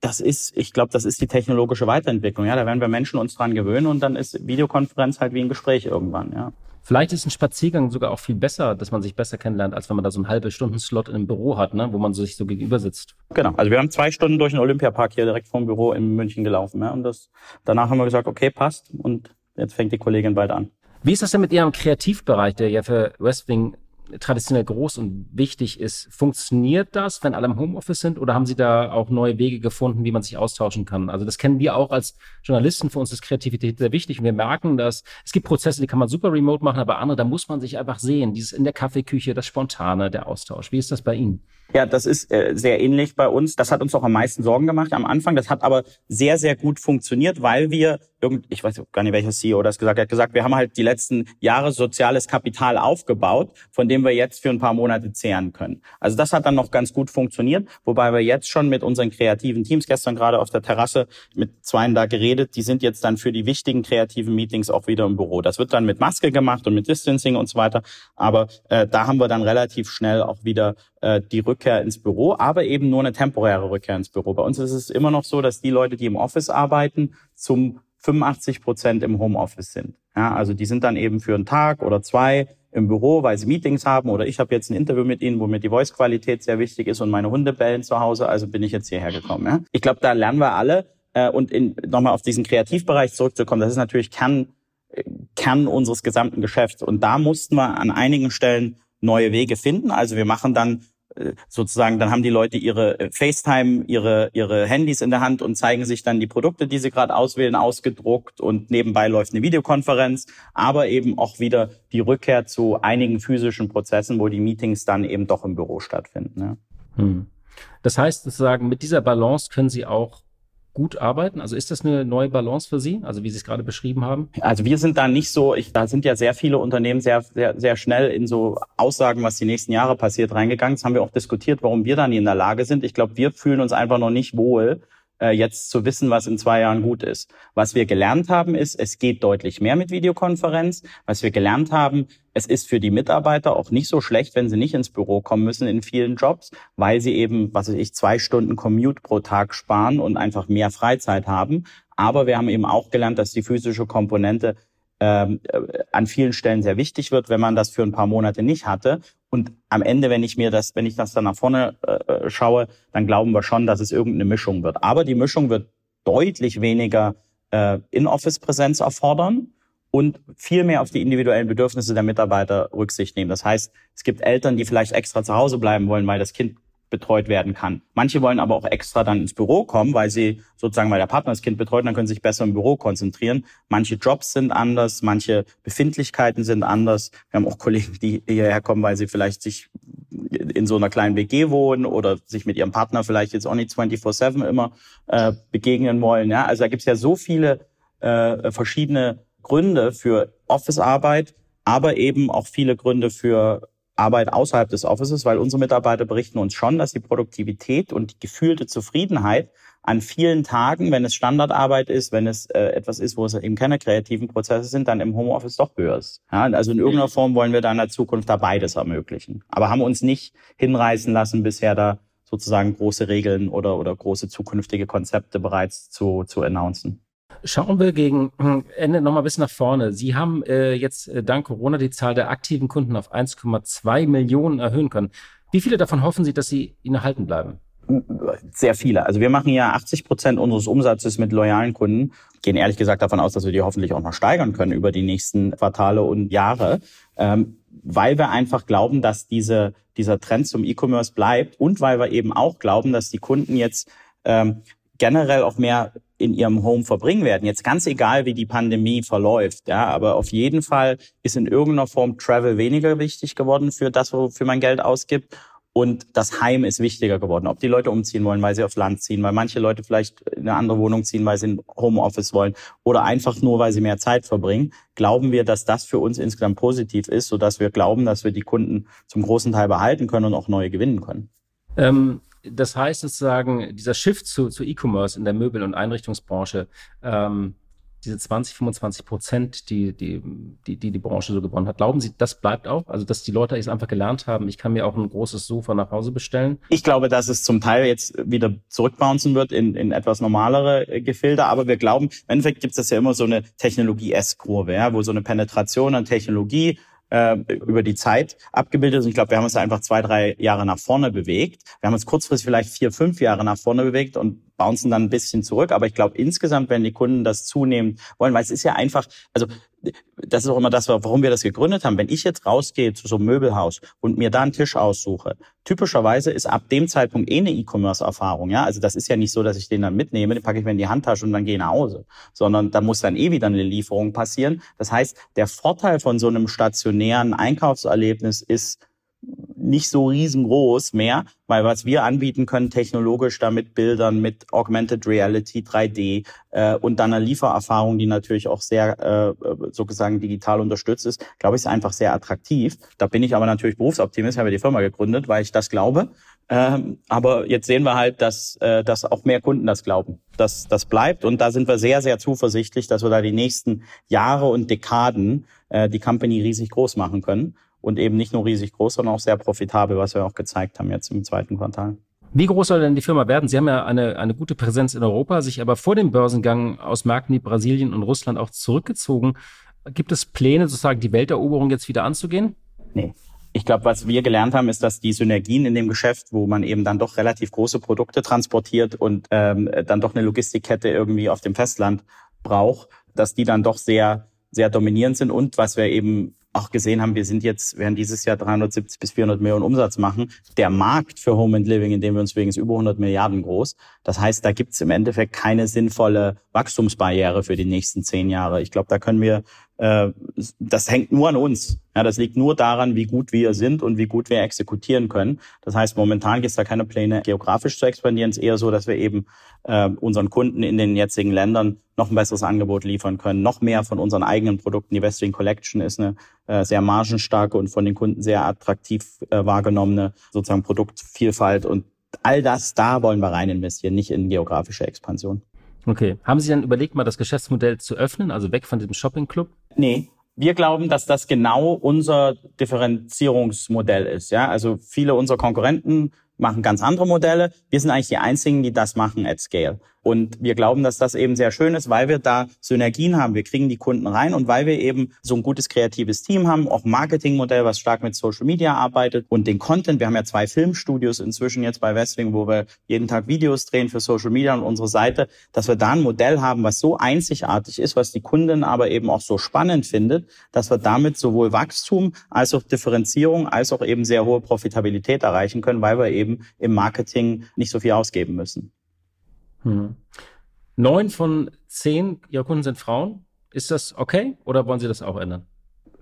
das ist, ich glaube, das ist die technologische Weiterentwicklung. Ja, da werden wir Menschen uns dran gewöhnen und dann ist Videokonferenz halt wie ein Gespräch irgendwann. Ja. Vielleicht ist ein Spaziergang sogar auch viel besser, dass man sich besser kennenlernt, als wenn man da so einen halbe Stunden Slot in einem Büro hat, ne, wo man sich so gegenüber sitzt. Genau. Also wir haben zwei Stunden durch den Olympiapark hier direkt vom Büro in München gelaufen. Ja, und das, danach haben wir gesagt, okay, passt. Und jetzt fängt die Kollegin bald an. Wie ist das denn mit Ihrem Kreativbereich, der ja für Wrestling traditionell groß und wichtig ist. Funktioniert das, wenn alle im Homeoffice sind oder haben Sie da auch neue Wege gefunden, wie man sich austauschen kann? Also das kennen wir auch als Journalisten. Für uns ist Kreativität sehr wichtig und wir merken, dass es gibt Prozesse, die kann man super remote machen, aber andere, da muss man sich einfach sehen. Dieses in der Kaffeeküche, das Spontane, der Austausch. Wie ist das bei Ihnen? Ja, das ist äh, sehr ähnlich bei uns. Das hat uns auch am meisten Sorgen gemacht am Anfang. Das hat aber sehr, sehr gut funktioniert, weil wir irgend, ich weiß gar nicht, welcher CEO das gesagt hat, hat gesagt, wir haben halt die letzten Jahre soziales Kapital aufgebaut, von dem wir jetzt für ein paar Monate zehren können. Also das hat dann noch ganz gut funktioniert, wobei wir jetzt schon mit unseren kreativen Teams, gestern gerade auf der Terrasse mit zweien da geredet, die sind jetzt dann für die wichtigen kreativen Meetings auch wieder im Büro. Das wird dann mit Maske gemacht und mit Distancing und so weiter, aber äh, da haben wir dann relativ schnell auch wieder äh, die Rückkehr ins Büro, aber eben nur eine temporäre Rückkehr ins Büro. Bei uns ist es immer noch so, dass die Leute, die im Office arbeiten, zum 85 Prozent im Homeoffice sind. Ja, also die sind dann eben für einen Tag oder zwei im Büro, weil sie Meetings haben oder ich habe jetzt ein Interview mit ihnen, wo mir die Voice-Qualität sehr wichtig ist und meine Hunde bellen zu Hause, also bin ich jetzt hierher gekommen. Ja. Ich glaube, da lernen wir alle äh, und nochmal auf diesen Kreativbereich zurückzukommen, das ist natürlich Kern, äh, Kern unseres gesamten Geschäfts und da mussten wir an einigen Stellen neue Wege finden. Also wir machen dann äh, sozusagen, dann haben die Leute ihre äh, FaceTime, ihre, ihre Handys in der Hand und zeigen sich dann die Produkte, die sie gerade auswählen, ausgedruckt und nebenbei läuft eine Videokonferenz, aber eben auch wieder die Rückkehr zu einigen physischen Prozessen, wo die Meetings dann eben doch im Büro stattfinden. Ja. Hm. Das heißt sozusagen, mit dieser Balance können Sie auch gut arbeiten? Also ist das eine neue Balance für Sie, also wie Sie es gerade beschrieben haben? Also wir sind da nicht so, ich, da sind ja sehr viele Unternehmen sehr, sehr, sehr schnell in so Aussagen, was die nächsten Jahre passiert, reingegangen. Das haben wir auch diskutiert, warum wir da nie in der Lage sind. Ich glaube, wir fühlen uns einfach noch nicht wohl, äh, jetzt zu wissen, was in zwei Jahren gut ist. Was wir gelernt haben, ist, es geht deutlich mehr mit Videokonferenz. Was wir gelernt haben, es ist für die Mitarbeiter auch nicht so schlecht, wenn sie nicht ins Büro kommen müssen in vielen Jobs, weil sie eben, was weiß ich, zwei Stunden Commute pro Tag sparen und einfach mehr Freizeit haben. Aber wir haben eben auch gelernt, dass die physische Komponente ähm, äh, an vielen Stellen sehr wichtig wird, wenn man das für ein paar Monate nicht hatte. Und am Ende, wenn ich mir das, wenn ich das dann nach vorne äh, äh, schaue, dann glauben wir schon, dass es irgendeine Mischung wird. Aber die Mischung wird deutlich weniger äh, In-Office-Präsenz erfordern und viel mehr auf die individuellen Bedürfnisse der Mitarbeiter Rücksicht nehmen. Das heißt, es gibt Eltern, die vielleicht extra zu Hause bleiben wollen, weil das Kind betreut werden kann. Manche wollen aber auch extra dann ins Büro kommen, weil sie sozusagen, weil der Partner das Kind betreut, dann können sie sich besser im Büro konzentrieren. Manche Jobs sind anders, manche Befindlichkeiten sind anders. Wir haben auch Kollegen, die hierher kommen, weil sie vielleicht sich in so einer kleinen WG wohnen oder sich mit ihrem Partner vielleicht jetzt auch nicht 24-7 immer äh, begegnen wollen. Ja? Also da gibt's ja so viele äh, verschiedene Gründe für Office-Arbeit, aber eben auch viele Gründe für Arbeit außerhalb des Offices, weil unsere Mitarbeiter berichten uns schon, dass die Produktivität und die gefühlte Zufriedenheit an vielen Tagen, wenn es Standardarbeit ist, wenn es äh, etwas ist, wo es eben keine kreativen Prozesse sind, dann im Homeoffice doch höher ist. Ja, also in irgendeiner Form wollen wir da in der Zukunft da beides ermöglichen. Aber haben uns nicht hinreißen lassen, bisher da sozusagen große Regeln oder, oder große zukünftige Konzepte bereits zu, zu announcen. Schauen wir gegen hm, Ende noch mal ein bisschen nach vorne. Sie haben äh, jetzt äh, dank Corona die Zahl der aktiven Kunden auf 1,2 Millionen erhöhen können. Wie viele davon hoffen Sie, dass Sie Ihnen erhalten bleiben? Sehr viele. Also wir machen ja 80 Prozent unseres Umsatzes mit loyalen Kunden. Gehen ehrlich gesagt davon aus, dass wir die hoffentlich auch noch steigern können über die nächsten Quartale und Jahre, ähm, weil wir einfach glauben, dass diese, dieser Trend zum E-Commerce bleibt und weil wir eben auch glauben, dass die Kunden jetzt ähm, generell auch mehr in ihrem Home verbringen werden. Jetzt ganz egal, wie die Pandemie verläuft, ja, aber auf jeden Fall ist in irgendeiner Form Travel weniger wichtig geworden für das, wofür man Geld ausgibt. Und das Heim ist wichtiger geworden. Ob die Leute umziehen wollen, weil sie aufs Land ziehen, weil manche Leute vielleicht in eine andere Wohnung ziehen, weil sie ein Homeoffice wollen oder einfach nur, weil sie mehr Zeit verbringen, glauben wir, dass das für uns insgesamt positiv ist, sodass wir glauben, dass wir die Kunden zum großen Teil behalten können und auch neue gewinnen können. Ähm das heißt sozusagen, dieser Shift zu, zu E-Commerce in der Möbel- und Einrichtungsbranche, ähm, diese 20, 25 Prozent, die die, die die die Branche so gewonnen hat, glauben Sie, das bleibt auch? Also, dass die Leute jetzt einfach gelernt haben, ich kann mir auch ein großes Sofa nach Hause bestellen? Ich glaube, dass es zum Teil jetzt wieder zurückbouncen wird in, in etwas normalere Gefilde, aber wir glauben, im Endeffekt gibt es ja immer so eine Technologie-S-Kurve, ja, wo so eine Penetration an Technologie äh, über die Zeit abgebildet. Und ich glaube, wir haben uns einfach zwei, drei Jahre nach vorne bewegt. Wir haben uns kurzfristig vielleicht vier, fünf Jahre nach vorne bewegt und bouncen dann ein bisschen zurück. Aber ich glaube, insgesamt werden die Kunden das zunehmend wollen, weil es ist ja einfach, also das ist auch immer das, warum wir das gegründet haben. Wenn ich jetzt rausgehe zu so einem Möbelhaus und mir da einen Tisch aussuche, typischerweise ist ab dem Zeitpunkt eh eine E-Commerce-Erfahrung. Ja, also das ist ja nicht so, dass ich den dann mitnehme, den packe ich mir in die Handtasche und dann gehe nach Hause, sondern da muss dann eh wieder eine Lieferung passieren. Das heißt, der Vorteil von so einem stationären Einkaufserlebnis ist, nicht so riesengroß mehr, weil was wir anbieten können technologisch da mit Bildern, mit Augmented Reality, 3D äh, und dann eine Liefererfahrung, die natürlich auch sehr äh, sozusagen digital unterstützt ist, glaube ich, ist einfach sehr attraktiv. Da bin ich aber natürlich Berufsoptimist, habe die Firma gegründet, weil ich das glaube. Ähm, aber jetzt sehen wir halt, dass, äh, dass auch mehr Kunden das glauben. dass das bleibt und da sind wir sehr, sehr zuversichtlich, dass wir da die nächsten Jahre und Dekaden äh, die Company riesig groß machen können und eben nicht nur riesig groß, sondern auch sehr profitabel, was wir auch gezeigt haben jetzt im zweiten Quartal. Wie groß soll denn die Firma werden? Sie haben ja eine, eine gute Präsenz in Europa, sich aber vor dem Börsengang aus Märkten wie Brasilien und Russland auch zurückgezogen. Gibt es Pläne, sozusagen die Welteroberung jetzt wieder anzugehen? Nee. Ich glaube, was wir gelernt haben, ist, dass die Synergien in dem Geschäft, wo man eben dann doch relativ große Produkte transportiert und ähm, dann doch eine Logistikkette irgendwie auf dem Festland braucht, dass die dann doch sehr, sehr dominierend sind. Und was wir eben auch gesehen haben, wir sind jetzt, werden dieses Jahr 370 bis 400 Millionen Umsatz machen. Der Markt für Home and Living, in dem wir uns bewegen, ist über 100 Milliarden groß. Das heißt, da gibt es im Endeffekt keine sinnvolle Wachstumsbarriere für die nächsten zehn Jahre. Ich glaube, da können wir äh, das hängt nur an uns. Ja, das liegt nur daran, wie gut wir sind und wie gut wir exekutieren können. Das heißt, momentan gibt es da keine Pläne, geografisch zu expandieren. Es ist eher so, dass wir eben äh, unseren Kunden in den jetzigen Ländern noch ein besseres Angebot liefern können, noch mehr von unseren eigenen Produkten. Die Westwing Collection ist eine äh, sehr margenstarke und von den Kunden sehr attraktiv äh, wahrgenommene sozusagen Produktvielfalt und all das, da wollen wir rein investieren, nicht in geografische Expansion. Okay. Haben Sie dann überlegt, mal das Geschäftsmodell zu öffnen, also weg von diesem Shopping-Club? Nee. Wir glauben, dass das genau unser Differenzierungsmodell ist. Ja, also viele unserer Konkurrenten machen ganz andere Modelle. Wir sind eigentlich die einzigen, die das machen at scale. Und wir glauben, dass das eben sehr schön ist, weil wir da Synergien haben. Wir kriegen die Kunden rein und weil wir eben so ein gutes kreatives Team haben, auch ein Marketingmodell, was stark mit Social Media arbeitet und den Content. Wir haben ja zwei Filmstudios inzwischen jetzt bei Westwing, wo wir jeden Tag Videos drehen für Social Media und unsere Seite, dass wir da ein Modell haben, was so einzigartig ist, was die Kundin aber eben auch so spannend findet, dass wir damit sowohl Wachstum als auch Differenzierung als auch eben sehr hohe Profitabilität erreichen können, weil wir eben im Marketing nicht so viel ausgeben müssen. Hm. Neun von zehn Ihrer Kunden sind Frauen. Ist das okay oder wollen Sie das auch ändern?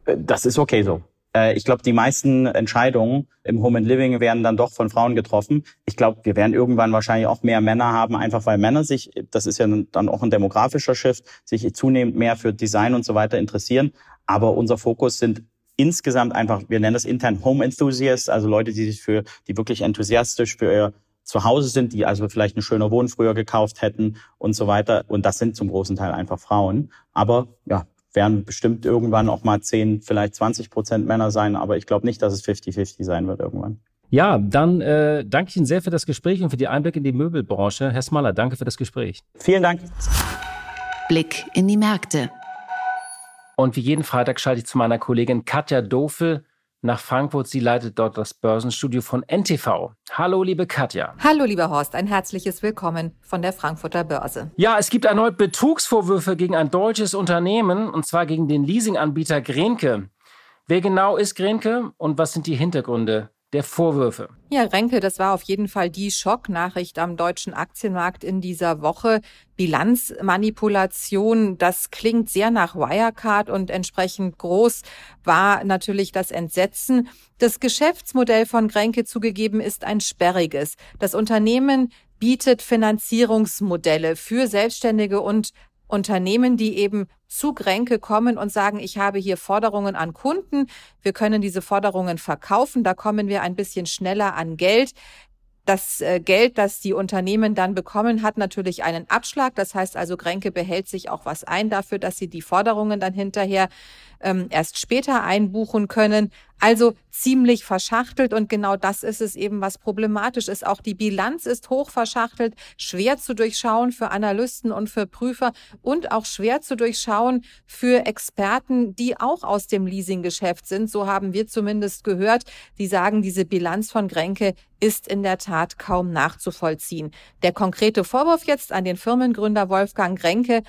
Das ist okay so. Äh, ich glaube, die meisten Entscheidungen im Home and Living werden dann doch von Frauen getroffen. Ich glaube, wir werden irgendwann wahrscheinlich auch mehr Männer haben, einfach weil Männer sich, das ist ja dann auch ein demografischer Shift, sich zunehmend mehr für Design und so weiter interessieren. Aber unser Fokus sind insgesamt einfach, wir nennen das intern Home Enthusiasts, also Leute, die sich für, die wirklich enthusiastisch für ihr Zuhause sind, die also vielleicht eine schöne Wohnung früher gekauft hätten und so weiter. Und das sind zum großen Teil einfach Frauen. Aber ja, werden bestimmt irgendwann auch mal 10, vielleicht 20 Prozent Männer sein. Aber ich glaube nicht, dass es 50-50 sein wird irgendwann. Ja, dann äh, danke ich Ihnen sehr für das Gespräch und für die Einblicke in die Möbelbranche. Herr Smaller, danke für das Gespräch. Vielen Dank. Blick in die Märkte. Und wie jeden Freitag schalte ich zu meiner Kollegin Katja Dofel nach Frankfurt. Sie leitet dort das Börsenstudio von NTV. Hallo, liebe Katja. Hallo, lieber Horst. Ein herzliches Willkommen von der Frankfurter Börse. Ja, es gibt erneut Betrugsvorwürfe gegen ein deutsches Unternehmen, und zwar gegen den Leasinganbieter Grenke. Wer genau ist Grenke und was sind die Hintergründe der Vorwürfe. Ja, Renke, das war auf jeden Fall die Schocknachricht am deutschen Aktienmarkt in dieser Woche. Bilanzmanipulation, das klingt sehr nach Wirecard und entsprechend groß war natürlich das Entsetzen. Das Geschäftsmodell von Grenke zugegeben ist ein sperriges. Das Unternehmen bietet Finanzierungsmodelle für Selbstständige und Unternehmen, die eben zu Gränke kommen und sagen, ich habe hier Forderungen an Kunden, wir können diese Forderungen verkaufen, da kommen wir ein bisschen schneller an Geld. Das äh, Geld, das die Unternehmen dann bekommen, hat natürlich einen Abschlag. Das heißt also, Grenke behält sich auch was ein dafür, dass sie die Forderungen dann hinterher ähm, erst später einbuchen können. Also ziemlich verschachtelt und genau das ist es eben, was problematisch ist. Auch die Bilanz ist hoch verschachtelt, schwer zu durchschauen für Analysten und für Prüfer und auch schwer zu durchschauen für Experten, die auch aus dem Leasinggeschäft sind. So haben wir zumindest gehört. Die sagen, diese Bilanz von Grenke ist in der Tat kaum nachzuvollziehen. Der konkrete Vorwurf jetzt an den Firmengründer Wolfgang Grenke,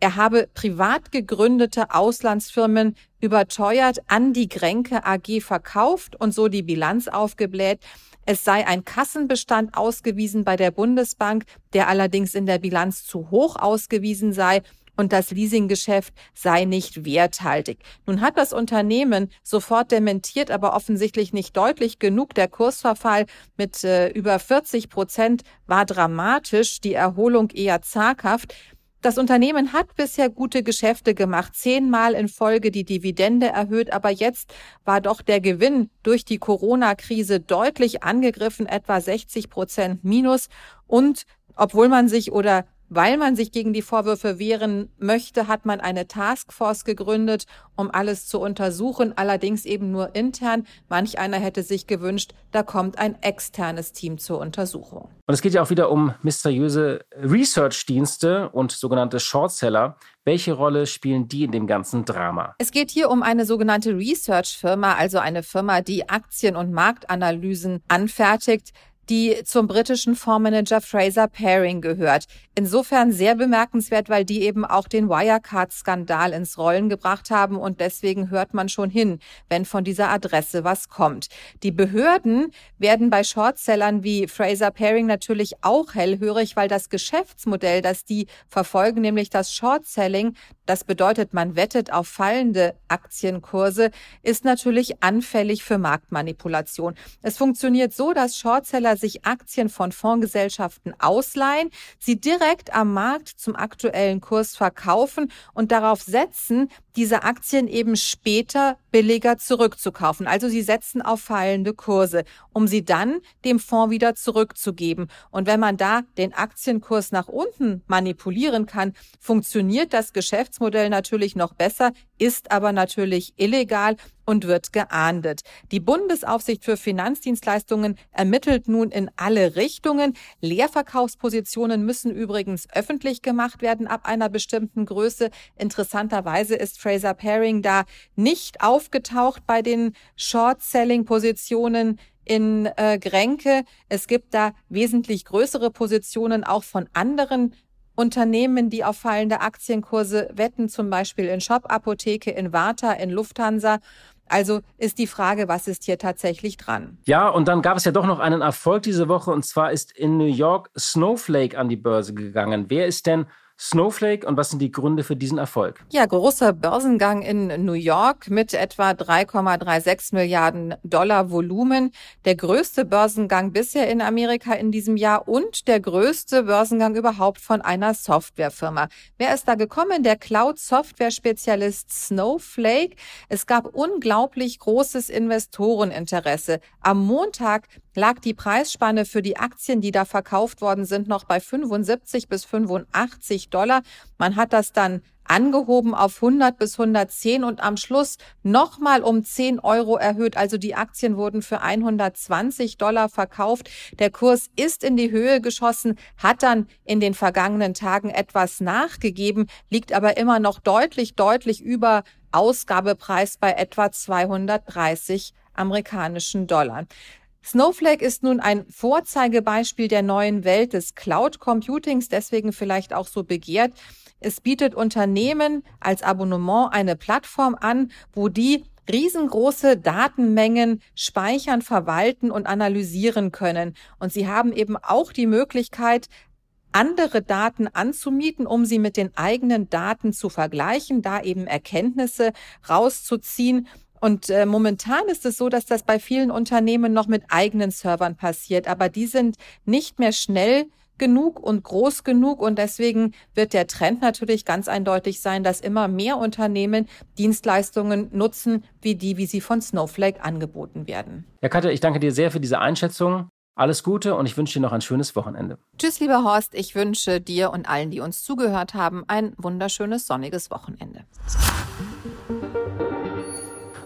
er habe privat gegründete Auslandsfirmen überteuert an die Grenke AG verkauft und so die Bilanz aufgebläht. Es sei ein Kassenbestand ausgewiesen bei der Bundesbank, der allerdings in der Bilanz zu hoch ausgewiesen sei und das Leasinggeschäft sei nicht werthaltig. Nun hat das Unternehmen sofort dementiert, aber offensichtlich nicht deutlich genug. Der Kursverfall mit äh, über 40 Prozent war dramatisch, die Erholung eher zaghaft. Das Unternehmen hat bisher gute Geschäfte gemacht, zehnmal in Folge die Dividende erhöht, aber jetzt war doch der Gewinn durch die Corona-Krise deutlich angegriffen, etwa 60 Prozent minus. Und obwohl man sich oder weil man sich gegen die Vorwürfe wehren möchte, hat man eine Taskforce gegründet, um alles zu untersuchen, allerdings eben nur intern. Manch einer hätte sich gewünscht, da kommt ein externes Team zur Untersuchung. Und es geht ja auch wieder um mysteriöse Research-Dienste und sogenannte Shortseller. Welche Rolle spielen die in dem ganzen Drama? Es geht hier um eine sogenannte Research-Firma, also eine Firma, die Aktien- und Marktanalysen anfertigt die zum britischen Fondsmanager Fraser Paring gehört. Insofern sehr bemerkenswert, weil die eben auch den Wirecard-Skandal ins Rollen gebracht haben und deswegen hört man schon hin, wenn von dieser Adresse was kommt. Die Behörden werden bei Shortsellern wie Fraser Paring natürlich auch hellhörig, weil das Geschäftsmodell, das die verfolgen, nämlich das Shortselling, das bedeutet, man wettet auf fallende Aktienkurse, ist natürlich anfällig für Marktmanipulation. Es funktioniert so, dass Shortseller sich Aktien von Fondsgesellschaften ausleihen, sie direkt am Markt zum aktuellen Kurs verkaufen und darauf setzen, diese Aktien eben später billiger zurückzukaufen. Also sie setzen auf fallende Kurse, um sie dann dem Fonds wieder zurückzugeben. Und wenn man da den Aktienkurs nach unten manipulieren kann, funktioniert das Geschäftsmodell natürlich noch besser, ist aber natürlich illegal und wird geahndet. Die Bundesaufsicht für Finanzdienstleistungen ermittelt nun in alle Richtungen. Leerverkaufspositionen müssen übrigens öffentlich gemacht werden ab einer bestimmten Größe. Interessanterweise ist Fraser Paring da nicht aufgetaucht bei den Short-Selling-Positionen in äh, Grenke. Es gibt da wesentlich größere Positionen auch von anderen Unternehmen, die auf fallende Aktienkurse wetten, zum Beispiel in Shop Apotheke, in Warta, in Lufthansa. Also ist die Frage, was ist hier tatsächlich dran? Ja, und dann gab es ja doch noch einen Erfolg diese Woche und zwar ist in New York Snowflake an die Börse gegangen. Wer ist denn Snowflake und was sind die Gründe für diesen Erfolg? Ja, großer Börsengang in New York mit etwa 3,36 Milliarden Dollar Volumen. Der größte Börsengang bisher in Amerika in diesem Jahr und der größte Börsengang überhaupt von einer Softwarefirma. Wer ist da gekommen? Der Cloud-Software-Spezialist Snowflake. Es gab unglaublich großes Investoreninteresse. Am Montag lag die Preisspanne für die Aktien, die da verkauft worden sind, noch bei 75 bis 85 Dollar. Man hat das dann angehoben auf 100 bis 110 und am Schluss nochmal um 10 Euro erhöht. Also die Aktien wurden für 120 Dollar verkauft. Der Kurs ist in die Höhe geschossen, hat dann in den vergangenen Tagen etwas nachgegeben, liegt aber immer noch deutlich, deutlich über Ausgabepreis bei etwa 230 amerikanischen Dollar. Snowflake ist nun ein Vorzeigebeispiel der neuen Welt des Cloud Computings, deswegen vielleicht auch so begehrt. Es bietet Unternehmen als Abonnement eine Plattform an, wo die riesengroße Datenmengen speichern, verwalten und analysieren können. Und sie haben eben auch die Möglichkeit, andere Daten anzumieten, um sie mit den eigenen Daten zu vergleichen, da eben Erkenntnisse rauszuziehen und äh, momentan ist es so, dass das bei vielen Unternehmen noch mit eigenen Servern passiert, aber die sind nicht mehr schnell genug und groß genug und deswegen wird der Trend natürlich ganz eindeutig sein, dass immer mehr Unternehmen Dienstleistungen nutzen, wie die, wie sie von Snowflake angeboten werden. Ja, Katja, ich danke dir sehr für diese Einschätzung. Alles Gute und ich wünsche dir noch ein schönes Wochenende. Tschüss, lieber Horst. Ich wünsche dir und allen, die uns zugehört haben, ein wunderschönes sonniges Wochenende.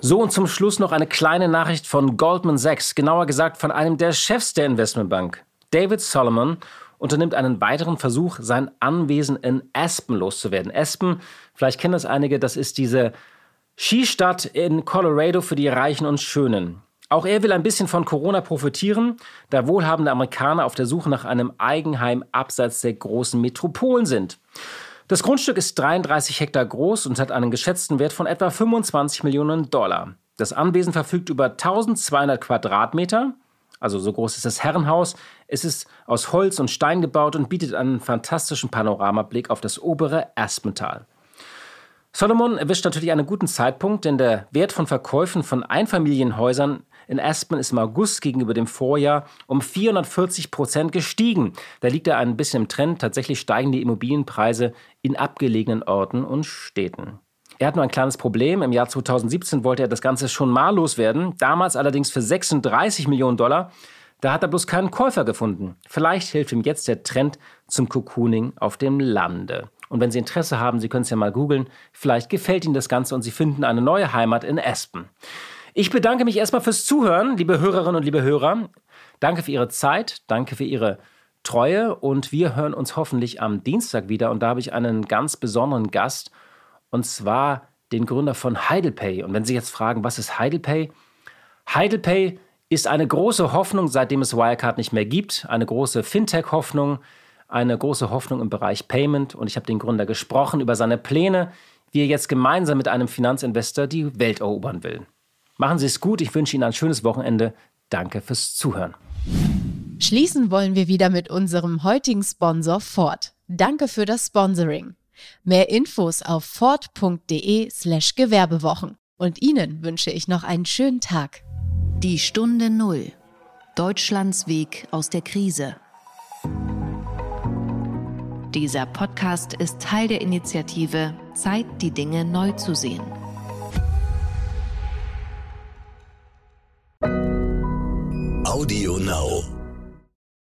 So und zum Schluss noch eine kleine Nachricht von Goldman Sachs, genauer gesagt von einem der Chefs der Investmentbank. David Solomon unternimmt einen weiteren Versuch, sein Anwesen in Aspen loszuwerden. Aspen, vielleicht kennen das einige, das ist diese Skistadt in Colorado für die Reichen und Schönen. Auch er will ein bisschen von Corona profitieren, da wohlhabende Amerikaner auf der Suche nach einem Eigenheim abseits der großen Metropolen sind. Das Grundstück ist 33 Hektar groß und hat einen geschätzten Wert von etwa 25 Millionen Dollar. Das Anwesen verfügt über 1200 Quadratmeter, also so groß ist das Herrenhaus. Es ist aus Holz und Stein gebaut und bietet einen fantastischen Panoramablick auf das obere Aspental. Solomon erwischt natürlich einen guten Zeitpunkt, denn der Wert von Verkäufen von Einfamilienhäusern in Aspen ist im August gegenüber dem Vorjahr um 440 Prozent gestiegen. Da liegt er ein bisschen im Trend. Tatsächlich steigen die Immobilienpreise in abgelegenen Orten und Städten. Er hat nur ein kleines Problem. Im Jahr 2017 wollte er das Ganze schon mal loswerden. Damals allerdings für 36 Millionen Dollar. Da hat er bloß keinen Käufer gefunden. Vielleicht hilft ihm jetzt der Trend zum Cocooning auf dem Lande. Und wenn Sie Interesse haben, Sie können es ja mal googeln. Vielleicht gefällt Ihnen das Ganze und Sie finden eine neue Heimat in Aspen. Ich bedanke mich erstmal fürs Zuhören, liebe Hörerinnen und liebe Hörer. Danke für Ihre Zeit, danke für Ihre Treue und wir hören uns hoffentlich am Dienstag wieder. Und da habe ich einen ganz besonderen Gast und zwar den Gründer von Heidelpay. Und wenn Sie jetzt fragen, was ist Heidelpay? Heidelpay ist eine große Hoffnung, seitdem es Wirecard nicht mehr gibt, eine große Fintech-Hoffnung, eine große Hoffnung im Bereich Payment. Und ich habe den Gründer gesprochen über seine Pläne, wie er jetzt gemeinsam mit einem Finanzinvestor die Welt erobern will. Machen Sie es gut. Ich wünsche Ihnen ein schönes Wochenende. Danke fürs Zuhören. Schließen wollen wir wieder mit unserem heutigen Sponsor Ford. Danke für das Sponsoring. Mehr Infos auf ford.de/slash Gewerbewochen. Und Ihnen wünsche ich noch einen schönen Tag. Die Stunde Null. Deutschlands Weg aus der Krise. Dieser Podcast ist Teil der Initiative Zeit, die Dinge neu zu sehen. Audio Now.